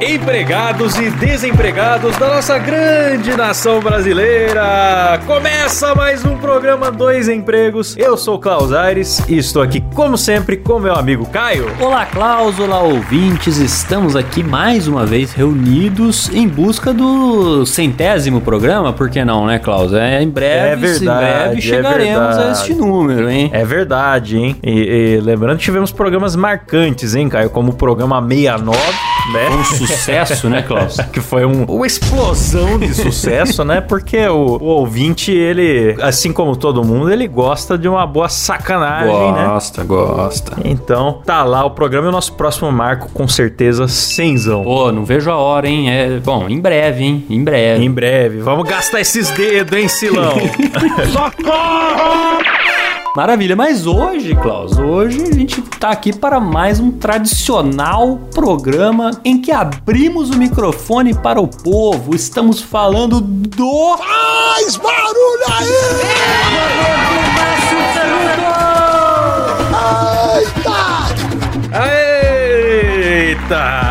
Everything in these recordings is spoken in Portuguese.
empregados e desempregados da nossa grande nação brasileira! Começa mais um programa Dois Empregos. Eu sou o Klaus Aires e estou aqui, como sempre, com meu amigo Caio. Olá, Klaus, olá, ouvintes. Estamos aqui mais uma vez reunidos em busca do centésimo programa, por que não, né, Klaus? É, em breve, É verdade, em breve é chegaremos verdade. a este número, hein? É verdade, hein? E, e lembrando que tivemos programas marcantes, hein, Caio? Como o programa 69, né? Um sucesso, né, Klaus? que foi um- uma explosão de sucesso, né? Porque o, o ouvinte, ele, assim como todo mundo, ele gosta de uma boa sacanagem, né? Gosta, gosta. Então, tá lá o programa e o nosso próximo marco, com certeza, cenzão. Pô, não vejo a hora, hein? É, bom, em breve, hein? Em breve. Em breve. Vamos gastar esses dedos, hein, Silão? Maravilha, mas hoje, Klaus, hoje a gente tá aqui para mais um tradicional programa em que abrimos o microfone para o povo. Estamos falando do. Faz barulho aí! Eita! Eita!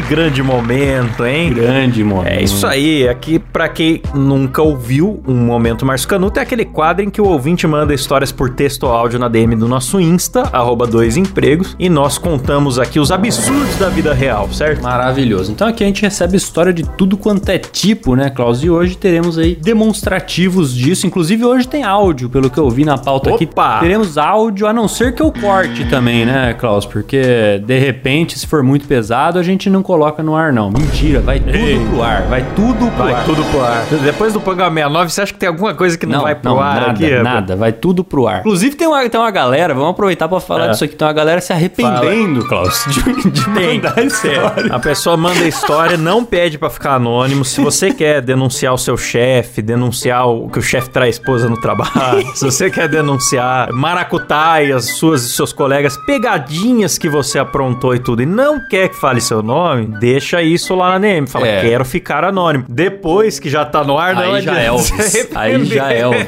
Que grande momento, hein? Grande, mano. É isso aí, aqui pra quem nunca ouviu um Momento Márcio Canuto, é aquele quadro em que o ouvinte manda histórias por texto ou áudio na DM do nosso Insta, arroba dois empregos, e nós contamos aqui os absurdos da vida real, certo? Maravilhoso. Então aqui a gente recebe história de tudo quanto é tipo, né, Klaus? E hoje teremos aí demonstrativos disso. Inclusive hoje tem áudio, pelo que eu vi na pauta aqui. Opa! Teremos áudio, a não ser que eu corte também, né, Klaus? Porque de repente, se for muito pesado, a gente não coloca no ar, não. Mentira, vai tudo Ei. pro ar. Vai tudo pro Vai ar. tudo pro ar. Depois do programa 69, você acha que tem alguma coisa que não, vai pro ar nada, aqui? nada, vai tudo pro ar. Inclusive tem uma, tem uma galera, vamos aproveitar pra falar É. disso aqui, tem uma galera se arrependendo, Klaus, de, de Tem. mandar a história. A pessoa manda história, não pede pra ficar anônimo. Se você quer denunciar o seu chefe, denunciar o que o chefe traz a esposa no trabalho, se você quer denunciar maracutaias, suas e seus colegas, pegadinhas que você aprontou e tudo, e não quer que fale seu nome, deixa isso lá na DM. Fala, É. quero ficar anônimo. Depois que já tá no ar, não Aí já é Elvis. Aí já é Elvis.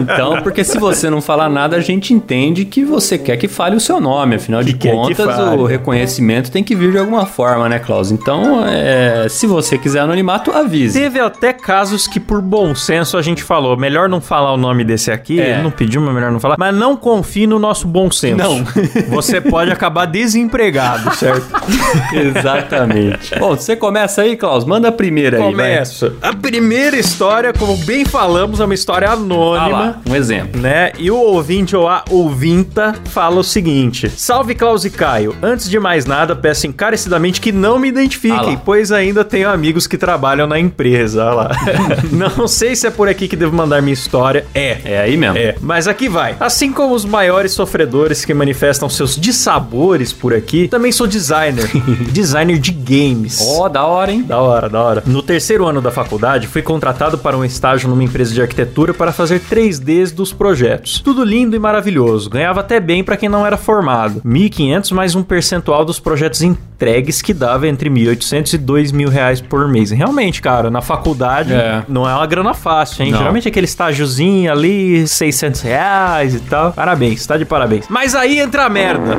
Então, porque se você não falar nada, a gente entende que você quer que fale o seu nome. Afinal de Que que contas, o reconhecimento tem que vir de alguma forma, né, Klaus? Então, é, se você quiser anonimato, avise. Teve até casos que, por bom senso, a gente falou: melhor não falar o nome desse aqui. É. Ele não pediu, mas melhor não falar. Mas não confie no nosso bom senso. Não. Você pode acabar desempregado, certo? Exatamente. Bom, você começa aí, Klaus. Manda a primeira aí. vai. Começa. A primeira história, como bem falamos, é uma história Ah anônima. lá, um exemplo. né? E o ouvinte ou a ouvinta fala o seguinte: Salve Klaus e Caio. Antes de mais nada, peço encarecidamente que não me Ah identifiquem, lá. pois ainda tenho amigos que trabalham na empresa. Olha lá. não sei se é por aqui que devo mandar minha história. É. É aí mesmo. É, mas aqui vai. Assim como os maiores sofredores que manifestam seus dissabores por aqui, também sou designer. designer de games. Ó, da hora, hein? Da hora, da hora. No terceiro ano da faculdade, fui contratado para um estágio numa empresa de arquitetura para fazer 3Ds dos projetos. Tudo lindo e maravilhoso. Ganhava até bem para quem não era formado. 1.500 mais um percentual dos projetos entregues que dava entre 1.800 e 2.000 reais por mês. Realmente, cara, na faculdade É. não é uma grana fácil, hein? Não. Geralmente aquele estágiozinho ali, 600 reais e tal. Parabéns, tá de parabéns. Mas aí entra a merda.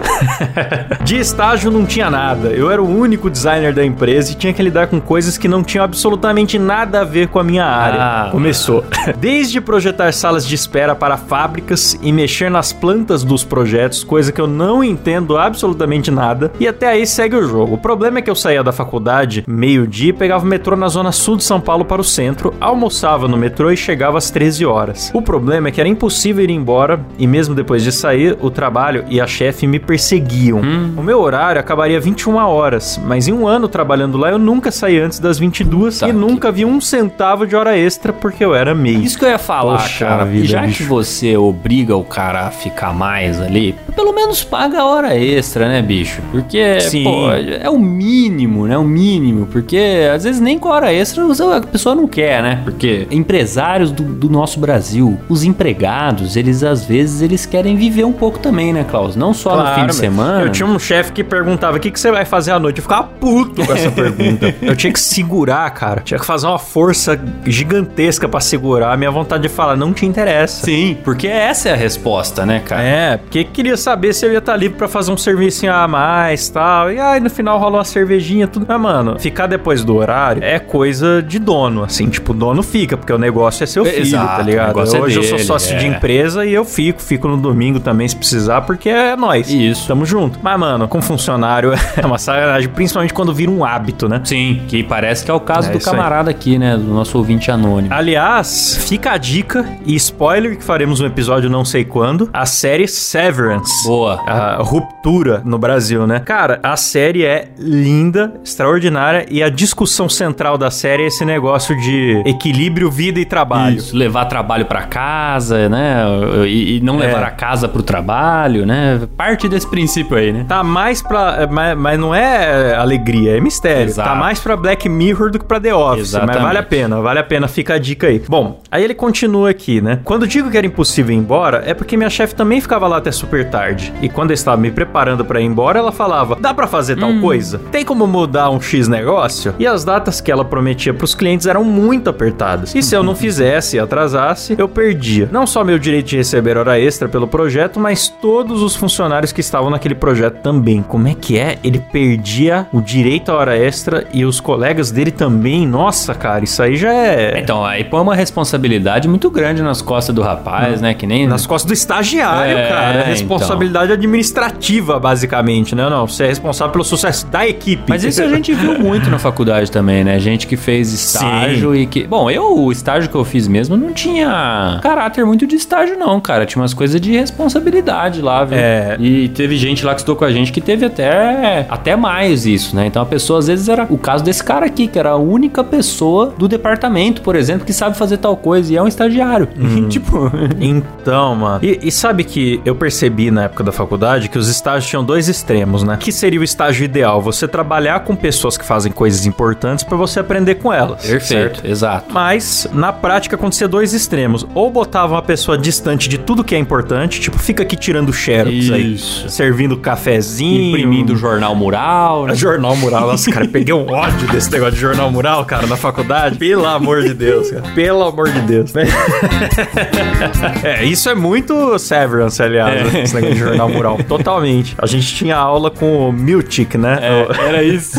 de estágio não tinha nada. Eu era o único designer da empresa e tinha que lidar com coisas que não tinham absolutamente nada a ver com a minha área. Ah. Começou. Desde projetar salas de espera para fábricas e mexer nas plantas dos projetos, coisa que eu não entendo absolutamente nada. E até aí segue o jogo. O problema é que eu saía da faculdade meio-dia e pegava o metrô na zona sul de São Paulo para o centro, almoçava no metrô e chegava às 13 horas. O problema é que era impossível ir embora e mesmo depois de sair, o trabalho e a chefe me perseguiam. Hum. O meu horário acabaria 21 horas, mas em um ano trabalhando lá eu nunca saí antes das 22 Puta e nunca vi um centavo de hora extra porque eu era meio. Isso que eu ia falar, Poxa cara. vida, já bicho. que você obriga o cara a ficar mais ali, pelo menos paga a hora extra, né, bicho? Porque, pô, é o mínimo, né? O mínimo. Porque às vezes nem com a hora extra a pessoa não quer, né? Porque empresários do, do nosso Brasil, os empregados, eles às vezes eles querem viver um pouco também, né, Klaus? Não só no fim Claro, de semana. Eu tinha um chefe que perguntava: o que, que você vai fazer à noite? Ficava puto com essa pergunta. Eu tinha que segurar, cara. Tinha que fazer uma força gigantesca pra segurar. A minha vontade de falar: não te interessa. Sim, porque essa é a resposta, né, cara? É, porque queria saber se eu ia estar livre pra fazer um serviço a mais tal. E aí no final rola uma cervejinha, tudo. Mas, mano, ficar depois do horário é coisa de dono, assim. Tipo, o dono fica, porque o negócio é seu filho, Exato, tá ligado? é Hoje eu sou dele, sócio de é. empresa e eu fico. Fico no domingo também se precisar, porque é nós. Isso. Tamo junto. Mas, mano, com funcionário é uma sacanagem, principalmente quando vira um hábito, né? Sim, que parece que é o caso É do isso aí. camarada aqui, né? Do nosso ouvinte anônimo. Aliás, fica a dica e spoiler que faremos um episódio não sei quando, a série Severance. Boa. A ruptura no Brasil, né? Cara, a série é linda, extraordinária e a discussão central da série é esse negócio de equilíbrio, vida e trabalho. Isso, levar trabalho pra casa, né? E, e não É. levar a casa pro trabalho, né? Parte desse princípio aí, né? Tá mais pra. Mas, mas não é alegria, é mistério. Exato. Tá mais pra Black Mirror do que pra The Office. Exatamente. Mas vale a pena, vale a pena, fica a dica aí. Bom, aí ele continua aqui, né? Quando digo que era impossível ir embora, é porque minha chefe também ficava lá até super tarde. E quando eu estava me preparando pra ir embora, ela falava: dá pra fazer tal coisa? Tem como mudar um X negócio? E as datas que ela prometia pros clientes eram muito apertadas. E se eu não fizesse e atrasasse, eu perdia. Não só meu direito de receber hora extra pelo projeto, mas todos os funcionários que estavam naquele projeto também. Como é que é? Ele perdia o direito à hora extra e os colegas dele também. Nossa, cara, isso aí já é. Então, aí põe uma responsabilidade muito grande nas costas do rapaz, né? Que nem. Nas costas do estagiário, É, cara. É então. responsabilidade administrativa, basicamente, né? Não, você é responsável pelo sucesso da equipe. Mas isso a gente viu muito na faculdade também, né? Gente que fez estágio e que. Bom, eu, o estágio que eu fiz mesmo, não tinha caráter muito de estágio, não, cara. Tinha umas coisas de responsabilidade lá, viu? É. E teve gente lá que estudou com a gente que teve até, até mais isso, né? Então a pessoa, às vezes, era o caso desse cara aqui, que era a única pessoa do departamento, por exemplo, que sabe fazer tal coisa e é um estagiário. tipo. Então, mano. E, e sabe que eu percebi na época da faculdade que os estágios tinham dois extremos, né? Que seria o estágio ideal? Você trabalhar com pessoas que fazem coisas importantes pra você aprender com elas. certo? exato. Mas, na prática, acontecia dois extremos. Ou botava uma pessoa distante de tudo que é importante, tipo, fica aqui tirando xerox aí. Isso. Servindo cafezinho. Imprimindo jornal mural, né? Jornal mural, nossa, cara, peguei um ódio desse negócio de jornal mural, cara, na faculdade. Pelo amor de Deus, cara. Pelo amor de Deus. é, isso é muito Severance, aliás, esse negócio de jornal mural. Totalmente. A gente tinha aula com o Miltic, né? Era isso.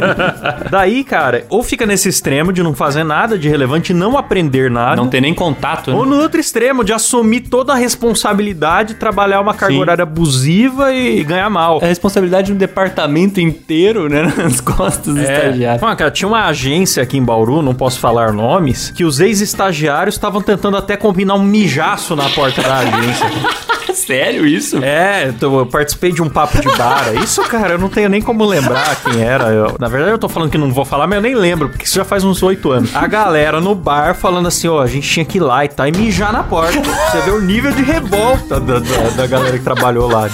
Daí, cara, ou fica nesse extremo de não fazer nada de relevante, não aprender nada. Não tem nem contato, né? Ou no outro extremo, de assumir toda a responsabilidade, trabalhar uma carga Sim. horária abusiva e ganhar mal. A responsabilidade de um departamento inteiro, né? Nas costas do estagiário. Mano, cara, tinha uma agência aqui em Bauru, não posso falar nomes, que os ex-estagiários estavam tentando até combinar um mijaço na porta da agência. Sério isso? É, eu participei de um papo de bar. Isso, cara, eu não tenho nem como lembrar quem era. Eu- na verdade, eu tô falando que não vou falar, mas eu nem lembro, porque isso já faz uns oito anos. A galera no bar falando assim, ó, a gente tinha que ir lá e tá, e mijar na porta. Você vê o nível de revolta da, da, da galera que trabalhou lá.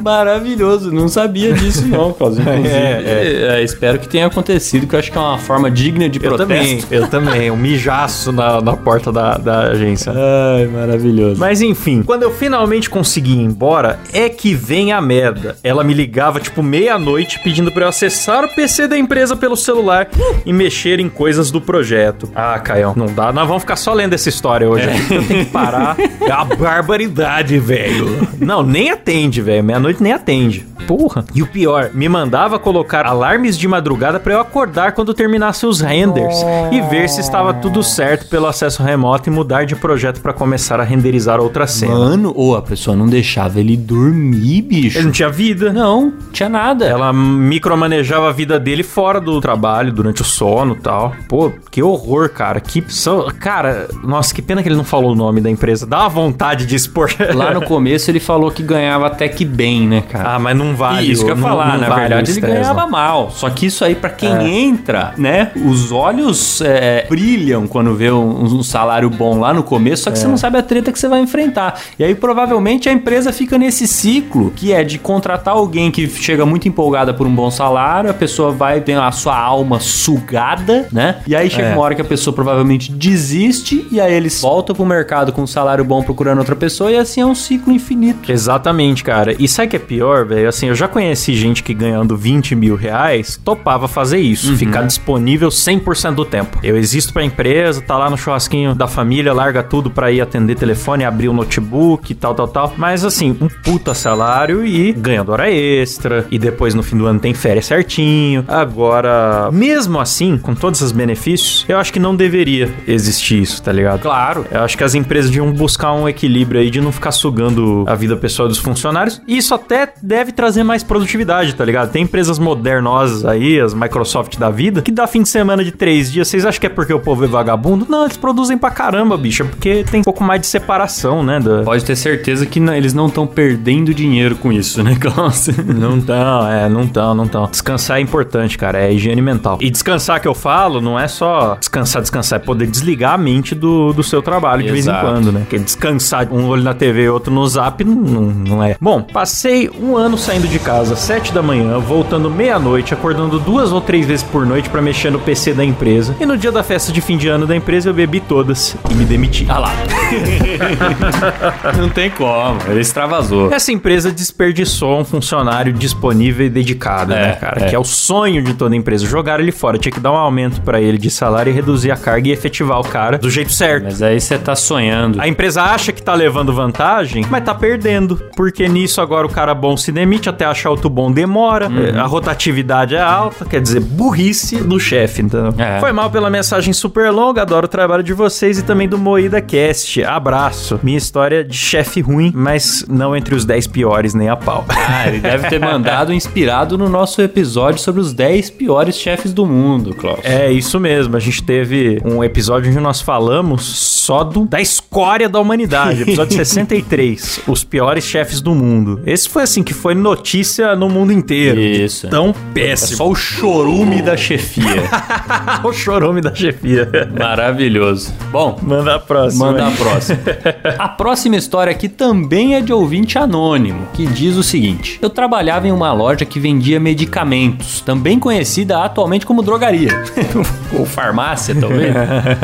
Maravilhoso, não sabia disso não, Cláudio. Inclusive, É, é, espero que tenha acontecido, que eu acho que é uma forma digna de Eu protesto. também, eu também. Um mijaço na, na porta da, da agência. Ai, maravilhoso. Mas enfim, quando eu finalmente consegui ir embora, é que vem a merda. Ela me ligava tipo meia-noite pedindo pra eu acessar o PC da empresa pelo celular e mexer em coisas do projeto. Ah, Caião, não dá. Nós vamos ficar só lendo essa história hoje. porque Eu tenho que parar. É uma barbaridade, velho. Não, nem atende, velho. Meia-noite noite nem atende. Porra. E o pior, me mandava colocar alarmes de madrugada pra eu acordar quando terminasse os renders e ver se estava tudo certo pelo acesso remoto e mudar de projeto pra começar a renderizar outra cena. Mano, ou a pessoa não deixava ele dormir, bicho. Ele não tinha vida. Não, tinha nada. Ela micromanejava a vida dele fora do trabalho, durante o sono e tal. Pô, que horror, cara. Que so... Cara, nossa, que pena que ele não falou o nome da empresa. Dá uma vontade de expor. Lá no começo ele falou que ganhava até que bem, né, cara? Ah, mas não vale. Isso que eu ia falar, não na vale verdade ele ganhava não. mal. Só que isso aí, pra quem É. entra, né? Os olhos é, brilham quando vê um, um salário bom lá no começo, só que você É. não sabe a treta que você vai enfrentar. E aí provavelmente a empresa fica nesse ciclo que é de contratar alguém que chega muito empolgada por um bom salário, a pessoa vai ter a sua alma sugada, né? E aí chega É. uma hora que a pessoa provavelmente desiste e aí eles voltam pro mercado com um salário bom procurando outra pessoa e assim é um ciclo infinito. Exatamente, cara. E sabe que é pior, velho? Assim, eu já conheci gente que ganhando 20 mil reais topava fazer isso, ficar disponível 100% do tempo. Eu existo pra empresa, tá lá no churrasquinho da família, larga tudo pra ir atender telefone, abrir o notebook e tal, tal, tal. Mas assim, um puta salário e ganhando hora extra. E depois no fim do ano tem férias certinho. Agora, mesmo assim, com todos esses benefícios, eu acho que não deveria existir isso, tá ligado? Claro. Eu acho que as empresas deviam buscar um equilíbrio aí de não ficar sugando a vida pessoal dos funcionários. E isso até deve trazer mais produtividade, tá ligado? Tem empresas modernosas aí, as Microsoft da vida, que dá fim de semana de três dias. Vocês acham que é porque o povo é vagabundo? Não, eles produzem pra caramba, bicho. É porque tem um pouco mais de separação, né? Da... Pode ter certeza que não- eles não estão perdendo dinheiro com isso, né, Klaus? Não tão, é, não tão, não tão. Descansar é importante, cara, é higiene mental. E descansar que eu falo não é só descansar, descansar, é poder desligar a mente do, do seu trabalho de vez em Exato. quando, né? Porque descansar um olho na TV e outro no zap não, não é. Bom, passei um ano saindo de casa às sete da manhã, voltando meia-noite, acordando duas ou três vezes por noite pra mexer no PC da empresa. E no dia da festa de fim de ano da empresa eu bebi todas e me demiti. Ah lá. não tem como, ele extravasou. Essa empresa desperdiçou um funcionário disponível e dedicado, É, né, cara? é. Que é o sonho de toda empresa. Jogaram ele fora. Tinha que dar um aumento pra ele de salário e reduzir a carga e efetivar o cara do jeito certo. Mas aí você tá sonhando. A empresa acha que tá levando vantagem, mas tá perdendo. Porque nisso agora o cara bom se demite, até achar outro bom demora. Uhum. A rotatividade é alta, quer dizer, burrice do chefe. Então, É. foi mal pela mensagem super longa. Adoro o trabalho de vocês e também do Moída Cast. Abraço. Minha história de chefe ruim, mas não entre os 10 piores nem a pau. Ah, ele deve ter mandado inspirado no nosso episódio sobre os 10 piores chefes do mundo, Klaus. É isso mesmo. A gente teve um episódio onde nós falamos só do, da escória da humanidade. Episódio 63. Os piores chefes do mundo. Esse foi assim que foi notícia no mundo inteiro. Isso. Tão É péssimo. só o chorume da chefia. o chorome da chefia. Maravilhoso. Bom, Manda a próxima. Manda a próxima. A próxima história aqui também é de ouvinte anônimo, que diz o seguinte: Eu trabalhava em uma loja que vendia medicamentos, também conhecida atualmente como drogaria, ou farmácia, talvez.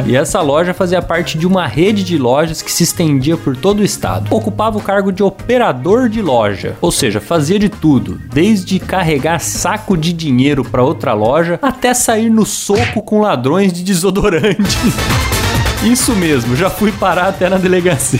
e essa loja fazia parte de uma rede de lojas que se estendia por todo o estado. Ocupava o cargo de operador de loja, ou seja, fazia de tudo, desde carregar saco de dinheiro para outra loja até sair no soco com ladrões de desodorante. Isso mesmo, já fui parar até na delegacia.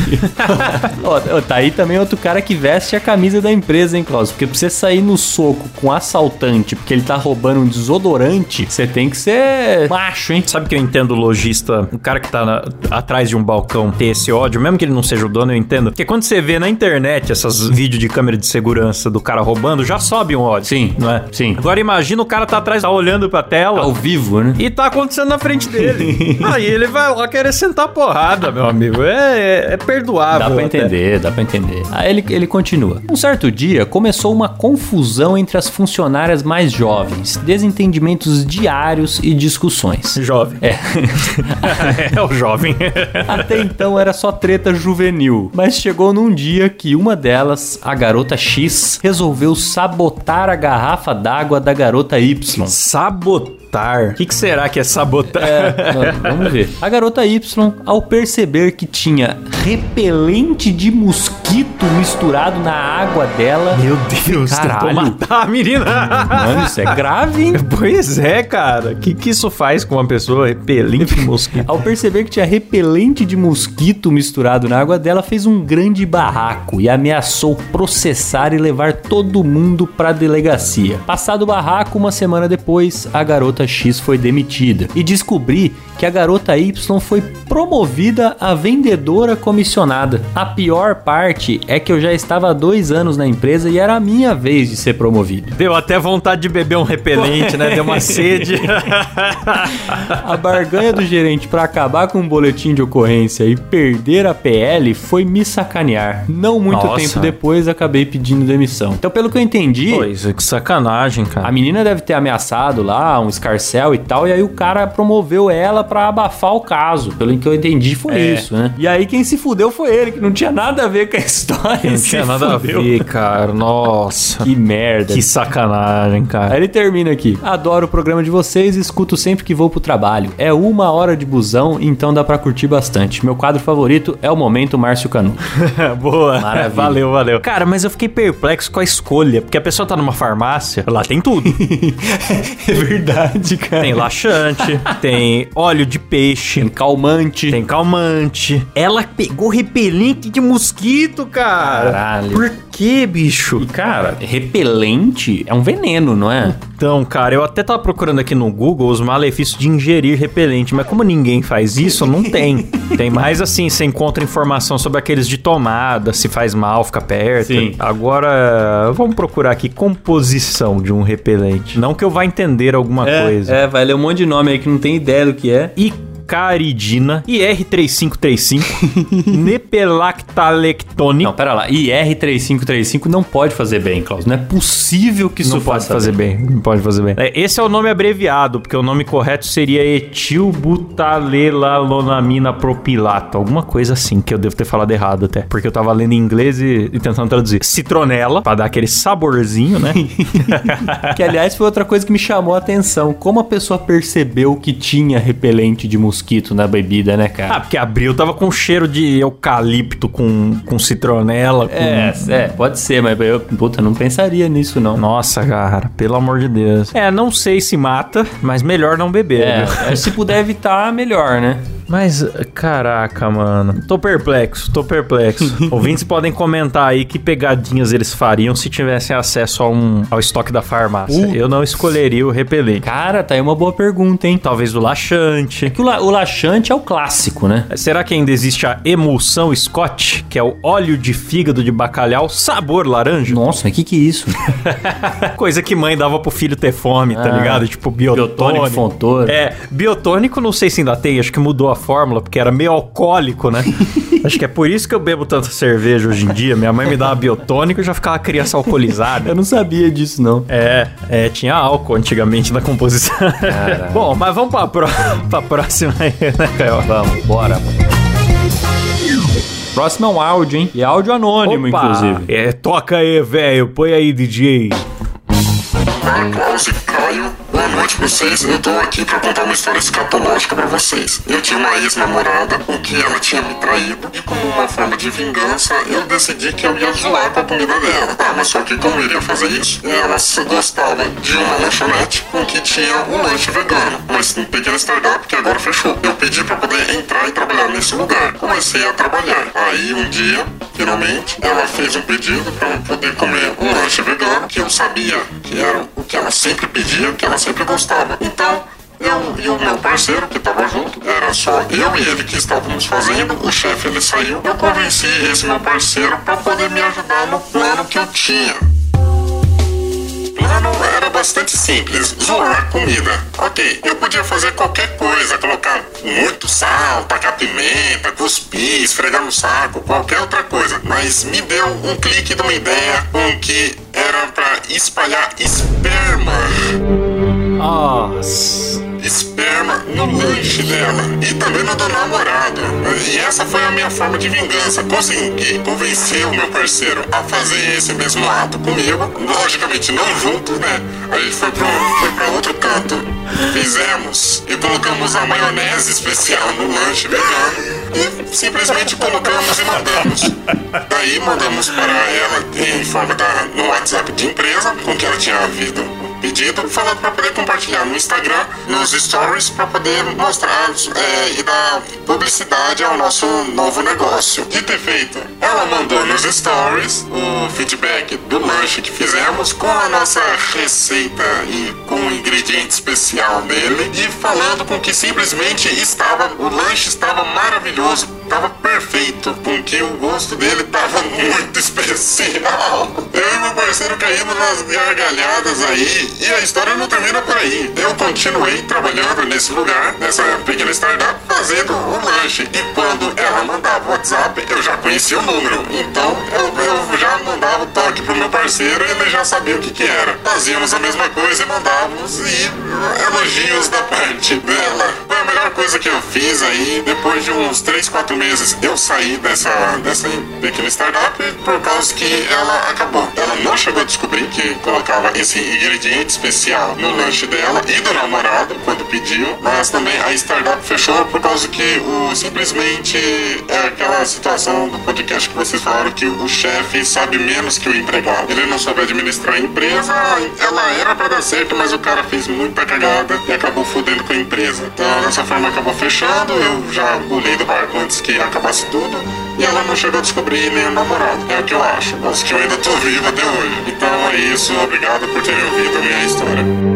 Ó, tá aí também outro cara que veste a camisa da empresa, hein, Klaus? Porque pra você sair no soco com um assaltante porque ele tá roubando um desodorante, você tem que ser macho, hein? Sabe que eu entendo o lojista, o cara que tá na- atrás de um balcão ter esse ódio, mesmo que ele não seja o dono, eu entendo. Porque quando você vê na internet esses vídeos de câmera de segurança do cara roubando, já sobe um ódio. Sim, não é? sim. Agora imagina o cara tá atrás, tá olhando pra tela. Ao vivo, né? E tá acontecendo na frente dele. Aí ele vai lá querer sentar porrada, meu amigo. É, é, é perdoável. Dá pra até. entender, dá pra entender. Aí ele, ele continua. Um certo dia começou uma confusão entre as funcionárias mais jovens, desentendimentos diários e discussões. Jovem. É. é o jovem. Até então era só treta juvenil, mas chegou num dia que uma delas, a garota X, resolveu sabotar a garrafa d'água da garota Y. Sabotar Sabotar. O que, que será que é sabotar? É, vamos ver. A garota Y, ao perceber que tinha repelente de mosquito misturado na água dela. Meu Deus, Caralho. tentou matar a menina. Mano, isso é grave, hein? Pois é, cara. O que, que isso faz com uma pessoa repelente de mosquito? Ao perceber que tinha repelente de mosquito misturado na água dela, fez um grande barraco e ameaçou processar e levar todo mundo pra delegacia. Passado o barraco, uma semana depois, a garota X foi demitida. E descobri que a garota Y foi promovida a vendedora comissionada. A pior parte é que eu já estava há dois anos na empresa e era a minha vez de ser promovido. Deu até vontade de beber um repelente, né? Deu uma sede. A barganha do gerente pra acabar com um boletim de ocorrência e perder a PL foi me sacanear. Não muito Nossa. tempo depois acabei pedindo demissão. Então, pelo que eu entendi, Pois que sacanagem, cara. a menina deve ter ameaçado lá um escarcel e tal, e aí o cara promoveu ela pra abafar o caso. Pelo que eu entendi, foi É. isso, né? E aí quem se fudeu foi ele, que não tinha nada a ver com a história. Não tinha nada fudeu. a ver, cara. Nossa. Que merda. Que sacanagem, Aí cara. ele termina aqui. Adoro o programa de vocês e escuto sempre que vou pro trabalho. É uma hora de busão, então dá pra curtir bastante. Meu quadro favorito é o Momento Márcio Canu. Boa. Maravilha. Valeu, valeu. Cara, mas eu fiquei perplexo com a escolha, porque a pessoa tá numa farmácia, lá tem tudo. é verdade, cara. Tem laxante, tem óleo de peixe, Tem calmante. tem calmante. Ela pegou repelente de mosquito, cara. Caralho. Por que, bicho? E, cara, repelente é um veneno, não é? Então, cara, eu até tava procurando aqui no Google os malefícios de ingerir repelente, mas como ninguém faz isso, não tem. tem mais assim, você encontra informação sobre aqueles de tomada, se faz mal, fica perto. Sim. Agora, vamos procurar aqui composição de um repelente. Não que eu vá entender alguma coisa. É, vai ler um monte de nome aí que não tem ideia do que é. Icaridina, IR3535, nepelactalectone. Não, pera lá. IR3535 não pode fazer bem, Klaus. Não é possível que isso não pode faça fazer bem. Não pode fazer bem. É, esse é o nome abreviado, porque o nome correto seria etilbutalelonamina propilato. Alguma coisa assim, que eu devo ter falado errado até. Porque eu tava lendo em inglês e, e tentando traduzir. Citronela, pra dar aquele saborzinho, né? Que, aliás, foi outra coisa que me chamou a atenção. Como a pessoa percebeu que tinha repelente de mosquito na bebida, né, ah, cara? porque abriu, tava com cheiro de eucalipto, com, com citronela, com... é, é, pode ser, mas eu, puta, não pensaria nisso, não. Nossa, cara, pelo amor de Deus. É, não sei se mata, mas melhor não beber. É, é, se puder evitar, melhor, né? Mas, caraca, mano. Tô perplexo, tô perplexo. Ouvintes podem comentar aí que pegadinhas eles fariam se tivessem acesso a um, ao estoque da farmácia. Eu não escolheria o repelente. Cara, tá aí uma boa pergunta, hein? Talvez o laxante. Que o, la- o laxante é o clássico, né? Será que ainda existe a emulsão Scott, que é o óleo de fígado de bacalhau sabor laranja? Nossa, mas que que é isso? Coisa que mãe dava pro filho ter fome, tá Ah. ligado? Tipo biotônico. Biotônico. É, biotônico não sei se ainda tem, acho que mudou a fórmula, porque era meio alcoólico, né? acho que é por isso que eu bebo tanta cerveja hoje em dia. Minha mãe me dava biotônico e já ficava criança alcoolizada. Eu não sabia disso, não. É, é, tinha álcool antigamente na composição. Bom, mas vamos pra, pró pra próxima né, Caio? Vamos, bora. Próximo é um áudio, hein? E áudio anônimo, Opa! inclusive. É, toca aí, velho. Põe aí, DJ. Olá, noite vocês. Eu tô aqui pra contar uma história escatológica pra vocês. Eu tinha uma ex-namorada com que ela tinha me traído e como uma forma de vingança eu decidi que eu ia zoar com a comida dela. Ah, mas só que como eu iria fazer isso? Ela se gostava de uma lanchonete com que tinha um lanche vegano. Mas um pequeno startup que agora fechou. Eu pedi pra poder entrar e trabalhar nesse lugar. Comecei a trabalhar. Aí um dia, finalmente, ela fez um pedido pra eu poder comer um lanche vegano que eu sabia que era o que ela sempre pedia, que ela sempre gostava. Então, eu e o meu parceiro que estava junto, era só eu e ele que estávamos fazendo, o chefe ele saiu. Eu convenci esse meu parceiro para poder me ajudar no plano que eu tinha. O plano era bastante simples, zoar a comida. Ok, eu podia fazer qualquer coisa, colocar muito sal, tacar pimenta, cuspir, esfregar no saco, qualquer outra coisa. Mas me deu um clique de uma ideia com que era para espalhar esperma. Nossa. Esperma no lanche dela e também no do namorado. E essa foi a minha forma de vingança. Consegui convencer o meu parceiro a fazer esse mesmo ato comigo. Logicamente não junto, né? A gente foi pro, foi pra outro canto. Fizemos e colocamos a maionese especial no lanche vegano e simplesmente colocamos e mandamos. Daí mandamos para ela em forma da, no WhatsApp de empresa com que ela tinha havido pedido, falando para poder compartilhar no Instagram, nos stories, para poder mostrar é, e dar publicidade ao nosso novo negócio. E feito, ela mandou nos stories o feedback do lanche que fizemos com a nossa receita e com o ingrediente especial dele e falando com que simplesmente estava, o lanche estava maravilhoso, estava perfeito, com que o gosto dele estava muito especial. Eu e meu parceiro caímos nas gargalhadas aí e a história não termina por aí. Eu continuei trabalhando nesse lugar, nessa pequena startup, fazendo o lanche. E quando ela mandava o WhatsApp, eu já conhecia o número. Então eu, eu já mandava o toque pro meu parceiro e ele já sabia o que, que era. Fazíamos a mesma coisa e mandávamos e elogios da parte dela. Foi a melhor coisa que eu fiz aí. Depois de uns 3, 4 meses, eu saí dessa, dessa pequena startup por causa que ela acabou. Ela não chegou a descobrir que colocava esse ingrediente especial no lanche dela e do namorado quando pediu, mas também a startup fechou por causa que o simplesmente é aquela situação do podcast que vocês falaram que o chefe sabe menos que o empregado. Ele não soube administrar a empresa, ela era para dar certo, mas o cara fez muita cagada e acabou fudendo com a empresa. Então dessa forma acabou fechando, eu já pulei do barco antes que acabasse tudo e ela não chegou a descobrir o namorado. É o que eu acho, mas que eu ainda tô vivo até hoje. Então é isso, obrigado por terem ouvido a minha história.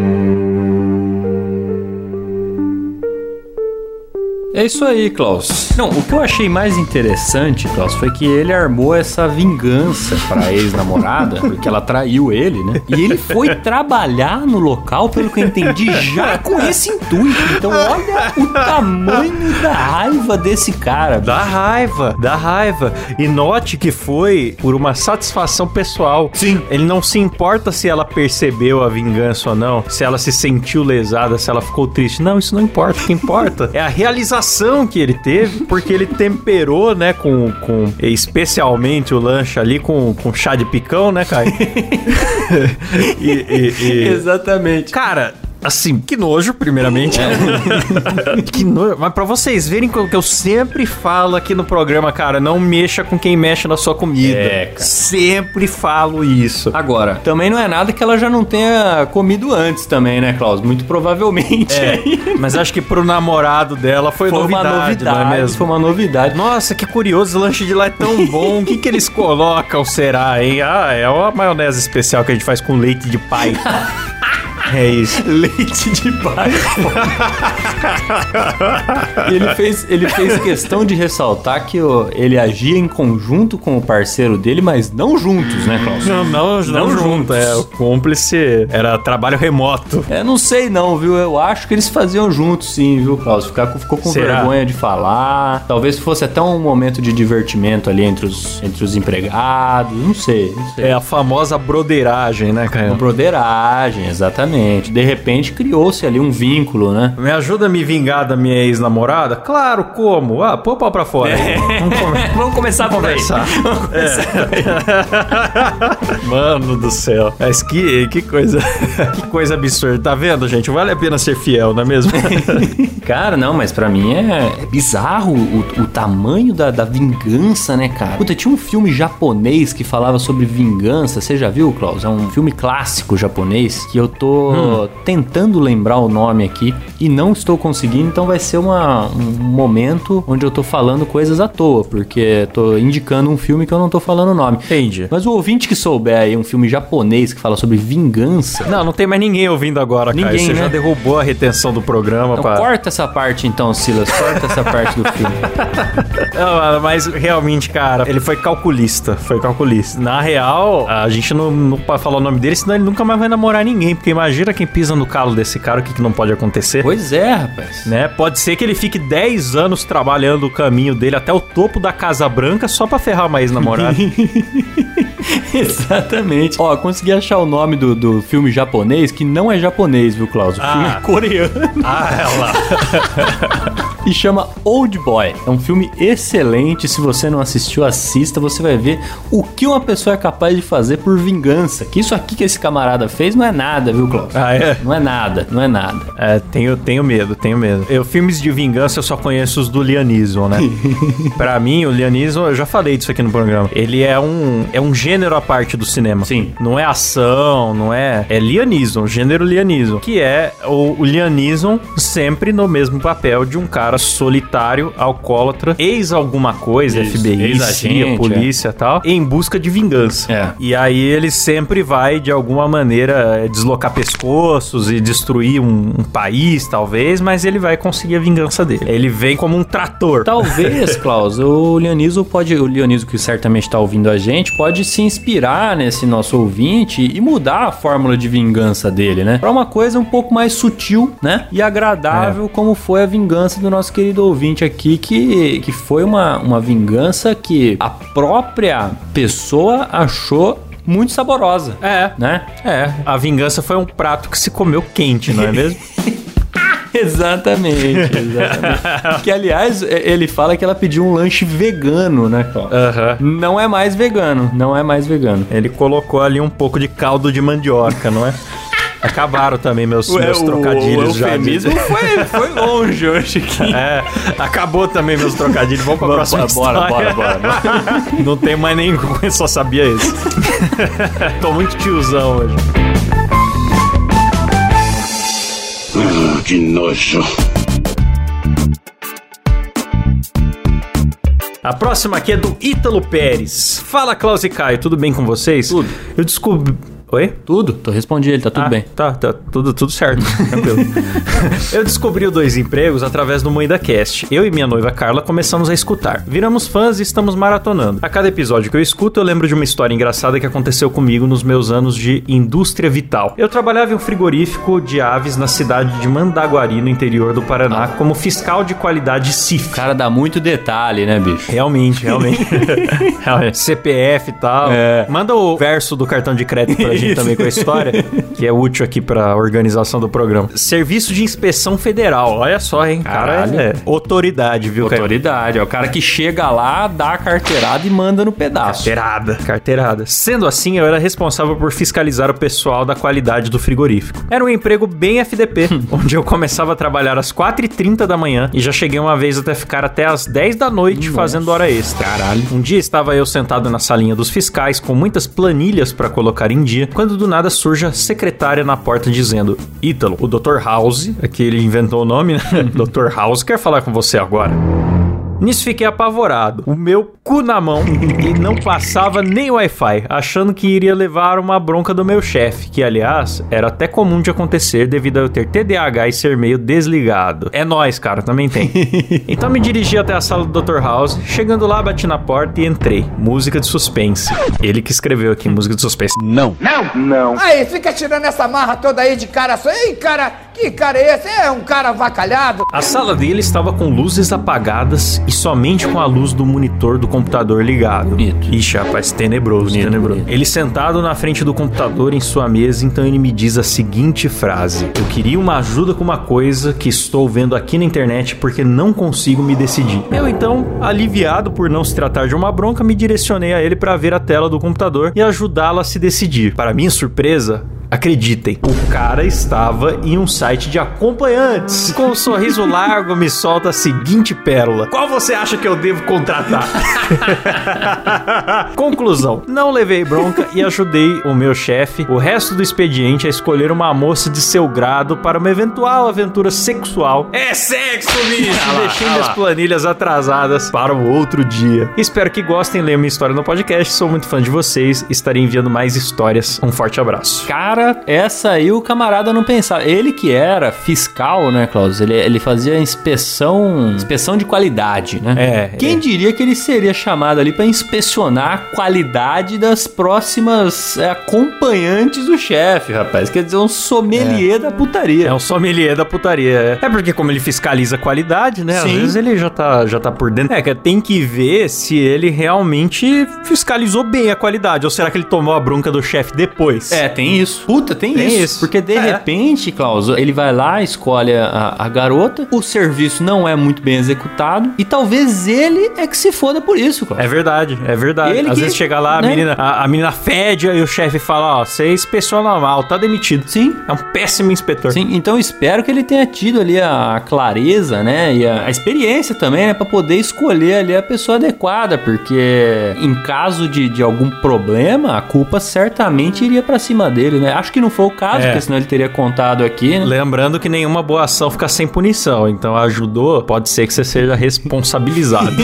É isso aí, Klaus. Não, o que eu achei mais interessante, Klaus, foi que ele armou essa vingança pra ex-namorada, porque ela traiu ele, né? E ele foi trabalhar no local, pelo que eu entendi, já com esse intuito. Então, olha o tamanho da raiva desse cara. Dá raiva, dá raiva. E note que foi por uma satisfação pessoal. Sim. Ele não se importa se ela percebeu a vingança ou não, se ela se sentiu lesada, se ela ficou triste. Não, isso não importa. O que importa é a realização que ele teve, porque ele temperou, né, com, com especialmente o lanche ali com, com chá de picão, né, Caio? e, e, e... Exatamente. Cara, Assim, que nojo, primeiramente. É. que nojo. Mas pra vocês verem que eu sempre falo aqui no programa, cara, não mexa com quem mexe na sua comida. É, cara. Sempre falo isso. Agora, também não é nada que ela já não tenha comido antes também, né, Klaus? Muito provavelmente. É, mas acho que pro namorado dela foi, foi novidade, uma novidade, não é mesmo? Foi uma novidade. Nossa, que curioso, o lanche de lá é tão bom. o que que eles colocam, será, hein? Ah, é uma maionese especial que a gente faz com leite de pai. É isso. Leite de pai. ele fez, ele fez questão de ressaltar que ele agia em conjunto com o parceiro dele, mas não juntos, né, Klaus? Não, não, não, Não junto. juntos. É, o cúmplice era trabalho remoto. É, não sei não, viu? Eu acho que eles faziam juntos sim, viu, Klaus? Ficar, ficou com Será? vergonha de falar. Talvez fosse até um momento de divertimento ali entre os, entre os empregados. Não sei, não sei. É a famosa broderagem, né, Caio? broderagem, exatamente. De repente criou-se ali um vínculo, né? Me ajuda a me vingar da minha ex-namorada? Claro, como? Ah, pô o pau pra fora. Vamos come- Vamos começar aí. conversar. É. Mano do céu. Mas que, que coisa. Que coisa absurda. Tá vendo, gente? Vale a pena ser fiel, não é mesmo? Cara, não, mas pra mim é, é bizarro o, o tamanho da, da vingança, né, cara? Puta, tinha um filme japonês que falava sobre vingança. Você já viu, Klaus? É um filme clássico japonês que eu tô tentando lembrar o nome aqui e não estou conseguindo, então vai ser uma, um momento onde eu tô falando coisas à toa, porque tô indicando um filme que eu não tô falando o nome. Entendi. Mas o ouvinte que souber aí um filme japonês que fala sobre vingança, Não, não tem mais ninguém ouvindo agora, cara. Ninguém, Você né? já derrubou a retenção do programa. então pra... corta essa parte então, Silas, corta essa parte do filme. Não, mas realmente, cara, ele foi calculista. Foi calculista. Na real, a gente não, não pode falar o nome dele, senão ele nunca mais vai namorar ninguém. Porque imagina imagina quem pisa no calo desse cara, o que, que não pode acontecer. Pois é, rapaz. Né? Pode ser que ele fique 10 anos trabalhando o caminho dele até o topo da Casa Branca só pra ferrar uma ex-namorada. Exatamente. Ó, consegui achar o nome do, do filme japonês, que não é japonês, viu, Klaus? O filme Ah. é coreano. ah, ela. e chama Old Boy. É um filme excelente. Se você não assistiu, assista. Você vai ver o que uma pessoa é capaz de fazer por vingança. Que isso aqui que esse camarada fez não é nada, viu, Klaus? Ah, é? Não é nada, não é nada. É, tenho, tenho medo, tenho medo. Eu, filmes de vingança eu só conheço os do Lianismo, né? pra mim, o Lianismo, eu já falei disso aqui no programa. Ele é um, é um gênero à parte do cinema. Sim. Não é ação, não é. É Lianismo, gênero Lianismo. Que é o, o Lianismo sempre no mesmo papel de um cara solitário, alcoólatra, ex alguma coisa, Isso, FBI, CIA, polícia e tal, em busca de vingança. É. E aí ele sempre vai, de alguma maneira, deslocar pescoços e destruir um, um país, talvez, mas ele vai conseguir a vingança dele. Ele vem como um trator. Talvez, Klaus, o Leoniso pode, o Leoniso que certamente está ouvindo a gente, pode se inspirar nesse nosso ouvinte e mudar a fórmula de vingança dele, né? Pra uma coisa um pouco mais sutil, né? E agradável, como foi a vingança do nosso querido ouvinte aqui, que, que foi uma, uma vingança que a própria pessoa achou muito saborosa. É. Né? É, a vingança foi um prato que se comeu quente, não é mesmo? Exatamente, exatamente. que, aliás, é- ele fala que ela pediu um lanche vegano, né? Aham. Não é mais vegano, não é mais vegano. Ele colocou ali um pouco de caldo de mandioca, não é? Acabaram também meus, meus trocadilhos já. de- foi, foi longe hoje aqui. É, acabou também meus trocadilhos. Vamos pra próxima bora, bora, bora, bora. Não tem mais nenhum, eu só sabia isso. Tô muito tiozão hoje. Que nojo. A próxima aqui é do Ítalo Pérez. Fala, Klaus e Caio, tudo bem com vocês? Tudo. Eu descobri... Oi? Tudo? Tô respondi ele, tá tudo Ah, bem. Tá, tá tudo, tudo certo. Tranquilo. eu descobri o Dois Empregos através do Moída Cast. Eu e minha noiva Carla começamos a escutar. Viramos fãs e estamos maratonando. A cada episódio que eu escuto, eu lembro de uma história engraçada que aconteceu comigo nos meus anos de indústria vital. Eu trabalhava em um frigorífico de aves na cidade de Mandaguari, no interior do Paraná, como fiscal de qualidade O CIF. cara dá muito detalhe, né, bicho? Realmente, realmente. Realmente. CPF e tal. É. Manda o verso do cartão de crédito pra também com a história, que é útil aqui pra organização do programa. Serviço de Inspeção Federal. Olha só, hein? Cara, Caralho. é autoridade, viu, cara? Autoridade, é o cara que chega lá, dá a carteirada e manda no pedaço. Carteirada. Carteirada. Sendo assim, eu era responsável por fiscalizar o pessoal da qualidade do frigorífico. Era um emprego bem FDP, onde eu começava a trabalhar às 4h30 da manhã e já cheguei uma vez até ficar até às 10 da noite fazendo hora extra. Caralho. Um dia estava eu sentado na salinha dos fiscais com muitas planilhas para colocar em dia, quando do nada surge a secretária na porta dizendo: Ítalo, o Dr. House, aqui ele inventou o nome, né? Dr. House quer falar com você agora. Nisso fiquei apavorado, o meu cu na mão e não passava nem Wi-Fi, achando que iria levar uma bronca do meu chefe, que aliás era até comum de acontecer devido a eu ter TDAH e ser meio desligado. É nóis, cara, também tem. então me dirigi até a sala do Dr. House, chegando lá bati na porta e entrei. Música de suspense. Ele que escreveu aqui música de suspense. Não. Aí, fica tirando essa marra toda aí de cara só. Ei, cara, que cara é esse? É um cara avacalhado. A sala dele estava com luzes apagadas e somente com a luz do monitor do computador ligado. Bonito. Ixi, rapaz, tenebroso, Bonito, tenebroso. bonito. Ele sentado na frente do computador em sua mesa, então ele me diz a seguinte frase: Eu queria uma ajuda com uma coisa que estou vendo aqui na internet porque não consigo me decidir. Eu então, aliviado por não se tratar de uma bronca, me direcionei a ele para ver a tela do computador e ajudá-lo a se decidir. Para minha surpresa, Acreditem, o cara estava em um site de acompanhantes. Com um sorriso largo, me solta a seguinte pérola: Qual você acha que eu devo contratar? Conclusão: não levei bronca e ajudei o meu chefe, o resto do expediente, a escolher uma moça de seu grado para uma eventual aventura sexual. É sexo, bicho! Deixei minhas planilhas atrasadas para o outro dia. Espero que gostem, leiam minha história no podcast. Sou muito fã de vocês. Estarei enviando mais histórias. Um forte abraço. Cara, cara, essa aí o camarada não pensava. Ele que era fiscal, né, Klaus? Ele, ele fazia inspeção, inspeção de qualidade, né? É, Quem é. diria que ele seria chamado ali pra inspecionar a qualidade das próximas é, acompanhantes do chefe, rapaz? Quer dizer, um sommelier da putaria. É um sommelier da putaria. É É porque como ele fiscaliza a qualidade, né? Às Sim. vezes ele já tá, já tá por dentro. É, que tem que ver se ele realmente fiscalizou bem a qualidade. Ou será que ele tomou a bronca do chefe depois? É, tem isso. Puta, tem, Tem isso. isso. Porque de É. repente, Klaus, ele vai lá, escolhe a, a garota, o serviço não é muito bem executado e talvez ele é que se foda por isso, Klaus. É verdade, é verdade. Ele Às que- vezes chega lá, a né? menina, a, a menina fede e o chefe fala, ó, você inspeciona mal, tá demitido. Sim. É um péssimo inspetor. Sim, então espero que ele tenha tido ali a clareza, né, e a, a experiência também, né, pra poder escolher ali a pessoa adequada, porque em caso de, de algum problema, a culpa certamente iria pra cima dele, né? Acho que não foi o caso, É. porque senão ele teria contado aqui, né? Lembrando que nenhuma boa ação fica sem punição. Então ajudou, pode ser que você seja responsabilizado.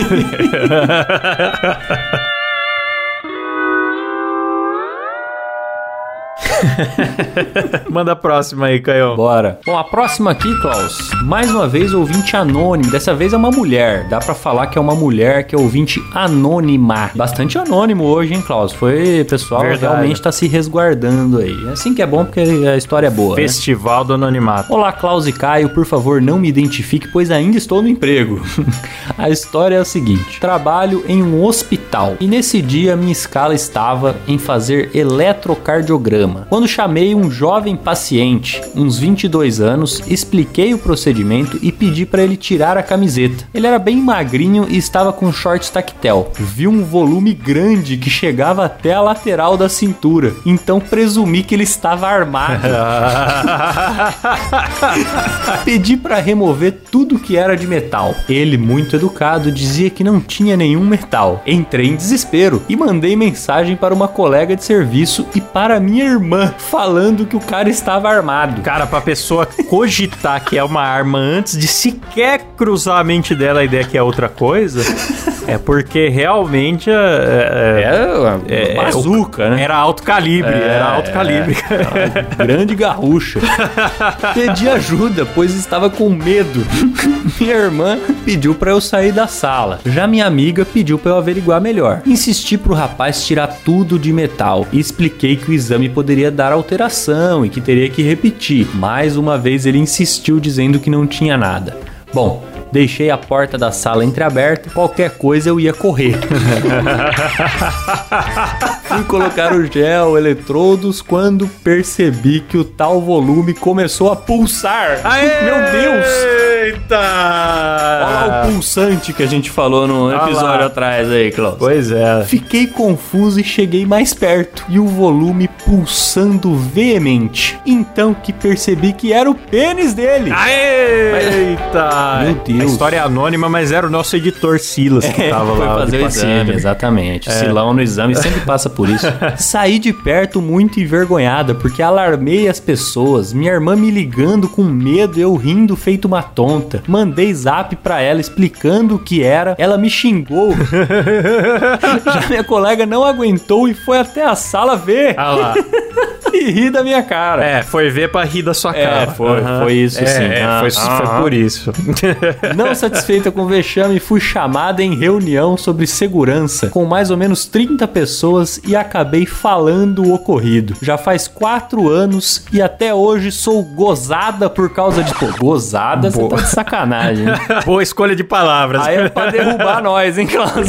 Manda a próxima aí, Caio. Bora. Bom, a próxima aqui, Klaus, mais uma vez ouvinte anônimo. Dessa vez é uma mulher. Dá pra falar que é uma mulher que é ouvinte anônima. Bastante anônimo hoje, hein, Klaus? Foi, pessoal, Verdade. realmente tá se resguardando aí. É Assim que é bom porque a história é boa. né? Festival do Anonimato. Olá, Klaus e Caio, por favor, não me identifique, pois ainda estou no emprego. a história é a seguinte: trabalho em um hospital e nesse dia minha escala estava em fazer eletrocardiograma. Quando chamei um jovem paciente, uns 22 anos, expliquei o procedimento e pedi para ele tirar a camiseta. Ele era bem magrinho e estava com shorts tactel. Vi um volume grande que chegava até a lateral da cintura, então presumi que ele estava armado. Pedi para remover tudo que era de metal. Ele, muito educado, dizia que não tinha nenhum metal. Entrei em desespero e mandei mensagem para uma colega de serviço e para minha irmã, falando que o cara estava armado. Cara, pra pessoa cogitar que é uma arma antes de sequer cruzar a mente dela a ideia que é outra coisa, é porque realmente é, é, É, bazuca, né? era alto calibre, era alto calibre. Grande garrucha. Pedi ajuda, pois estava com medo. minha irmã pediu pra eu sair da sala. Já minha amiga pediu pra eu averiguar melhor. Insisti pro rapaz tirar tudo de metal e expliquei que o exame poderia dar alteração e que teria que repetir. Mais uma vez ele insistiu dizendo que não tinha nada. Bom, Deixei a porta da sala entreaberta, qualquer coisa eu ia correr. Fui colocar o gel, eletrodos, quando percebi que o tal volume começou a pulsar. Meu Deus! Eita! Olha lá o pulsante que a gente falou no episódio atrás aí, Klaus. Pois é. Fiquei confuso e cheguei mais perto, e o volume pulsando veemente. Então que percebi que era o pênis dele. Eita! Meu Deus. A história é anônima, mas era o nosso editor Silas que É, tava foi lá. fazer o exame, exatamente. O Silão no exame sempre passa por isso. Saí de perto muito envergonhada, porque alarmei as pessoas. Minha irmã me ligando com medo, eu rindo feito uma tonta. Mandei zap pra ela explicando o que era. Ela me xingou. Já minha colega não aguentou e foi até a sala ver Ah lá. e rir da minha cara. É, foi ver pra rir da sua É, cara. foi- foi isso É, sim. é, Ah, foi, ah, foi por isso. Não satisfeita com o vexame, fui chamada em reunião sobre segurança com mais ou menos 30 pessoas e acabei falando o ocorrido. Já faz quatro anos e até hoje sou gozada por causa de. Pô, gozada, você tá de sacanagem. Boa escolha de palavras. Aí é pra derrubar nós, hein, Klaus?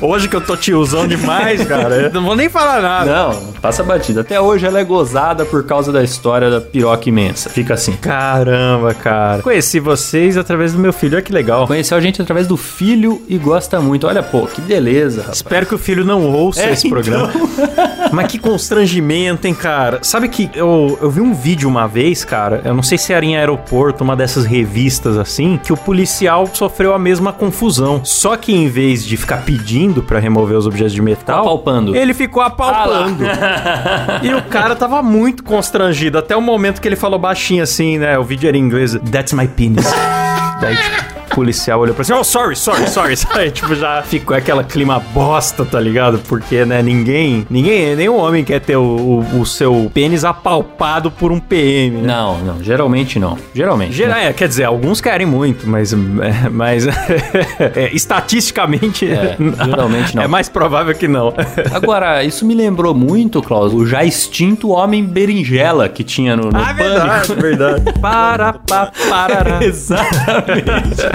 Hoje que eu tô tiozão demais, cara. Eu não vou nem falar nada. Não, passa batida. Até hoje ela é gozada por causa da história da piroca imensa. Fica assim. Caramba, cara. Conheci vocês através do meu filho, olha que legal. Conheceu a gente através do filho e gosta muito. Olha, pô, que beleza, rapaz. Espero que o filho não ouça É, esse. Programa. Mas que constrangimento, hein, cara? Sabe que eu, eu vi um vídeo uma vez, cara. Eu não sei se era em aeroporto, uma dessas revistas assim, que o policial sofreu a mesma confusão. Só que em vez de ficar pedindo pra remover os objetos de metal, Apalpando. ele ficou apalpando. e o cara tava muito constrangido. Até o momento que ele falou baixinho assim, né? O vídeo era em inglês. That's my penis. Daí, tipo, policial olhou pra cima, oh, sorry, sorry, sorry. Aí, tipo, já ficou aquela clima bosta, tá ligado? Porque, né, ninguém, ninguém, nenhum homem quer ter o, o, o seu pênis apalpado por um PM, né? Não, não, geralmente não. Geralmente. Geral, é, quer dizer, alguns querem muito, mas, é, mas é, estatisticamente, É, geralmente não. é mais provável que não. Agora, isso me lembrou muito, Klaus, o já extinto Homem Berinjela que tinha no, no Ah, Pânico. verdade. Para, pa, parará. Exatamente.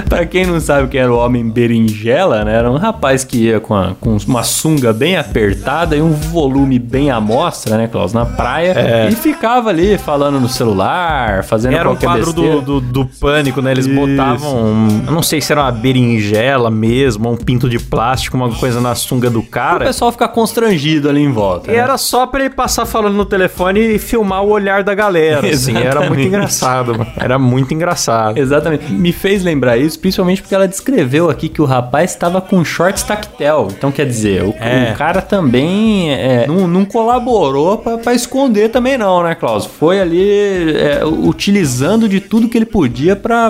pra quem não sabe quem era o Homem Berinjela, né? Era um rapaz que ia com, a- com uma sunga bem apertada e um volume bem à mostra, né, Klaus? Na praia. E ficava ali falando no celular, fazendo Era um qualquer quadro besteira. do, do, do pânico, né? Eles Isso. botavam, um- eu não sei se era uma berinjela mesmo, ou um pinto de plástico, uma coisa na sunga do O cara. pessoal ficar constrangido ali em volta. E né? era só pra ele passar falando no telefone e filmar o olhar da galera, assim. Era muito engraçado, mano. Era muito engraçado. Exatamente. Me fez lembrar isso, principalmente porque ela descreveu aqui que o rapaz estava com shorts tactel. Então, quer dizer, o, É. o cara também é, não, não colaborou pra esconder também não, né, Klaus? Foi ali é, utilizando de tudo que ele podia pra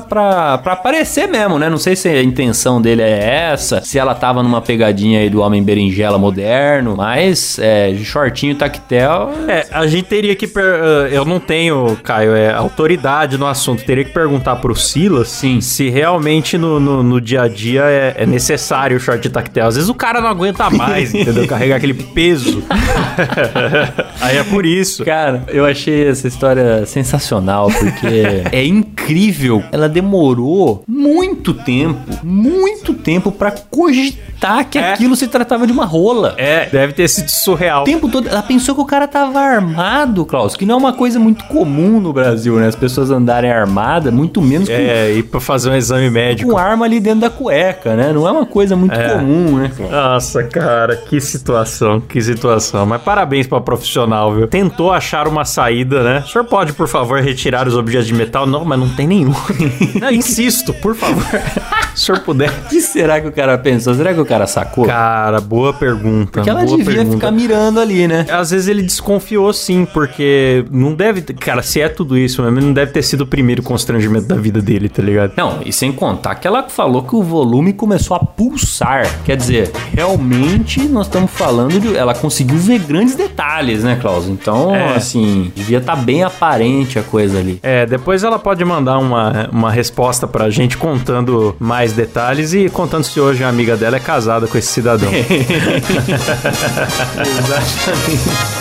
aparecer mesmo, né? Não sei se a intenção dele é essa, se ela tava numa pegadinha aí do homem berinjela moderno, mas é, shortinho tactel... É, a gente teria que. per- eh, Eu não tenho, Caio, é, autoridade no assunto. Teria que perguntar pro Silas Sim. se realmente no, no, no dia a dia é, é necessário o short tactel. Às vezes o cara não aguenta mais, entendeu? Carregar aquele peso. Aí é por isso. Cara, eu achei essa história sensacional, porque é incrível. Ela demorou muito tempo, muito tempo pra cogitar que É. aquilo se tratava de uma rola. É, deve ter sido surreal. O tempo todo, ela pensou que o cara tava armado, Klaus, que não é uma coisa muito comum no Brasil, né? As pessoas andarem armadas, muito menos com, É, ir pra fazer um exame médico. Com arma ali dentro da cueca, né? Não é uma coisa muito É. comum, né? Nossa, cara, que situação, que situação. Mas parabéns pra profissional, viu? Tentou achar uma saída, né? O senhor pode, por favor, retirar os objetos de metal? Não, mas não tem nenhum. Não, insisto, por favor. Se o senhor puder. O que será que o cara pensou? Será que o cara sacou? Cara, boa pergunta. Porque ela devia pergunta. ficar mirando ali, né? Às vezes ele desconfiou sim, porque não deve. ter- Cara, se é tudo isso mesmo, não deve ter sido o primeiro constrangimento da vida dele, tá ligado? Não, e sem contar que ela falou que o volume começou a pulsar. Quer dizer, realmente nós estamos falando de. Ela conseguiu ver grandes detalhes, né, Klaus? Então, É. assim, devia estar bem aparente a coisa ali. É, depois ela pode mandar uma, uma resposta pra gente contando mais detalhes e contando se hoje a amiga dela é casada com esse cidadão.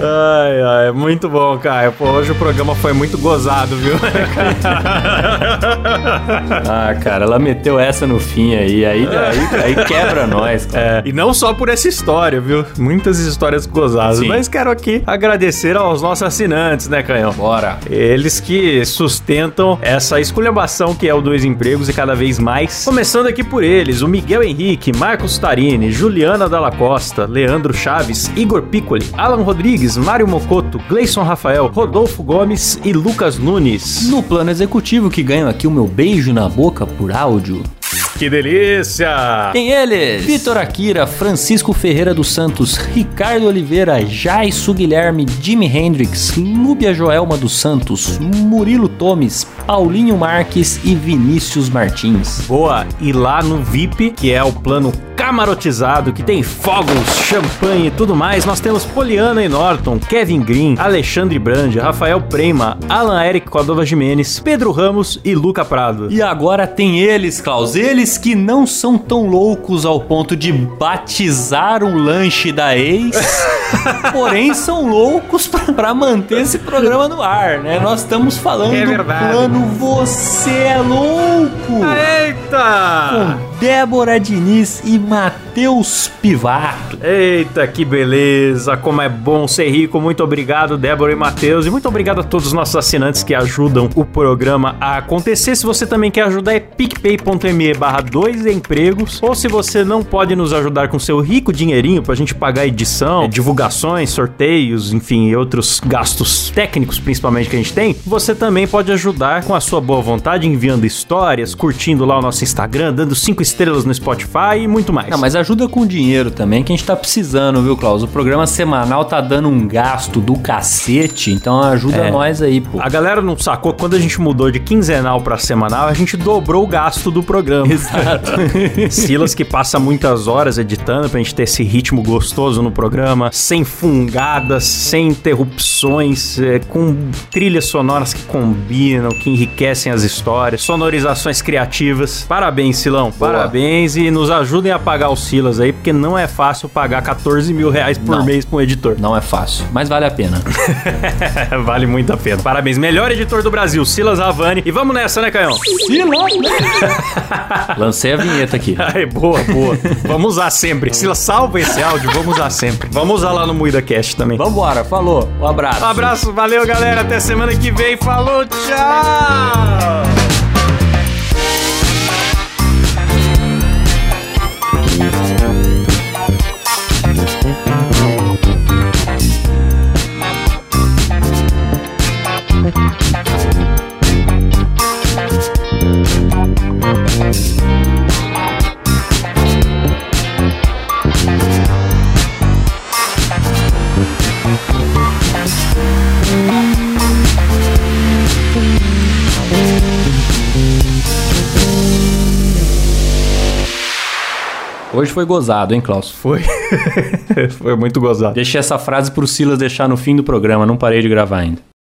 Ai, ai, muito bom, Caio. Pô, hoje o programa foi muito gozado, viu? Ah, cara, ela meteu essa no fim aí. Aí, aí, aí quebra nós, cara. É, e não só por essa história, viu? Muitas histórias gozadas. Sim. Mas quero aqui agradecer aos nossos assinantes, né, Canhão? Bora. Eles que sustentam essa esculhambação que é o Dois Empregos e cada vez mais. Começando aqui por eles, o Miguel Henrique, Marcos Tarini, Juliana Dalla Costa, Leandro Chaves, Igor Piccoli, Alan Rodrigues, Mário Mocoto, Gleison Rafael, Rodolfo Gomes e Lucas Nunes. No plano executivo que ganho aqui o meu beijo na boca por áudio. Que delícia! Tem eles: Vitor Akira, Francisco Ferreira dos Santos, Ricardo Oliveira, Jaisso Guilherme, Jimi Hendrix, Lúbia Joelma dos Santos, Murilo Tomes, Paulinho Marques e Vinícius Martins. Boa, e lá no VIP, que é o plano camarotizado, que tem fogos, champanhe e tudo mais, nós temos Poliana e Norton, Kevin Green, Alexandre Brand, Rafael Prema, Alan Eric Cordova Jimenez, Pedro Ramos e Luca Prado. E agora tem eles, Klaus, eles que não são tão loucos ao ponto de batizar um lanche da ex, porém são loucos pra- pra manter esse programa no ar, né? Nós estamos falando É do verdade. Você é Louco! Eita! com Débora Diniz e Matheus Pivato. Eita, que beleza! Como é bom ser rico. Muito obrigado, Débora e Matheus. E muito obrigado a todos os nossos assinantes que ajudam o programa a acontecer. Se você também quer ajudar, é picpay.me barra dois empregos. Ou se você não pode nos ajudar com seu rico dinheirinho pra gente pagar edição, divulgações, sorteios, enfim, e outros gastos técnicos, principalmente, que a gente tem, você também pode ajudar com a sua boa vontade, enviando histórias, curtindo lá o nosso Instagram, dando cinco estrelas no Spotify e muito mais. Não, mas ajuda com dinheiro também, que a gente tá precisando, viu, Klaus? O programa semanal tá dando um gasto do cacete, então ajuda É. nós aí, pô. A galera não sacou, quando a gente mudou de quinzenal pra semanal, a gente dobrou o gasto do programa. Exato. Silas que passa muitas horas editando pra gente ter esse ritmo gostoso no programa, sem fungadas, sem interrupções, é, com trilhas sonoras que combinam, que enriquecem as histórias, sonorizações criativas. Parabéns, Silão, parabéns e nos ajudem a pagar o Silas aí, porque não é fácil pagar 14 mil reais por Não. mês pra um editor. Não é fácil, mas vale a pena. vale muito a pena. Parabéns, melhor editor do Brasil, Silas Havani. E vamos nessa, né, Canhão? Lancei a vinheta aqui. Ai, boa, boa. Vamos usar sempre. Silas, salva esse áudio, vamos usar sempre. Vamos usar lá no Muida Cast também. Vambora, falou. Um abraço. Um abraço, valeu, galera. Até semana que vem. Falou, tchau! Hoje foi gozado, hein, Klaus? Foi. Foi muito gozado. Deixei essa frase pro Silas deixar no fim do programa, não parei de gravar ainda.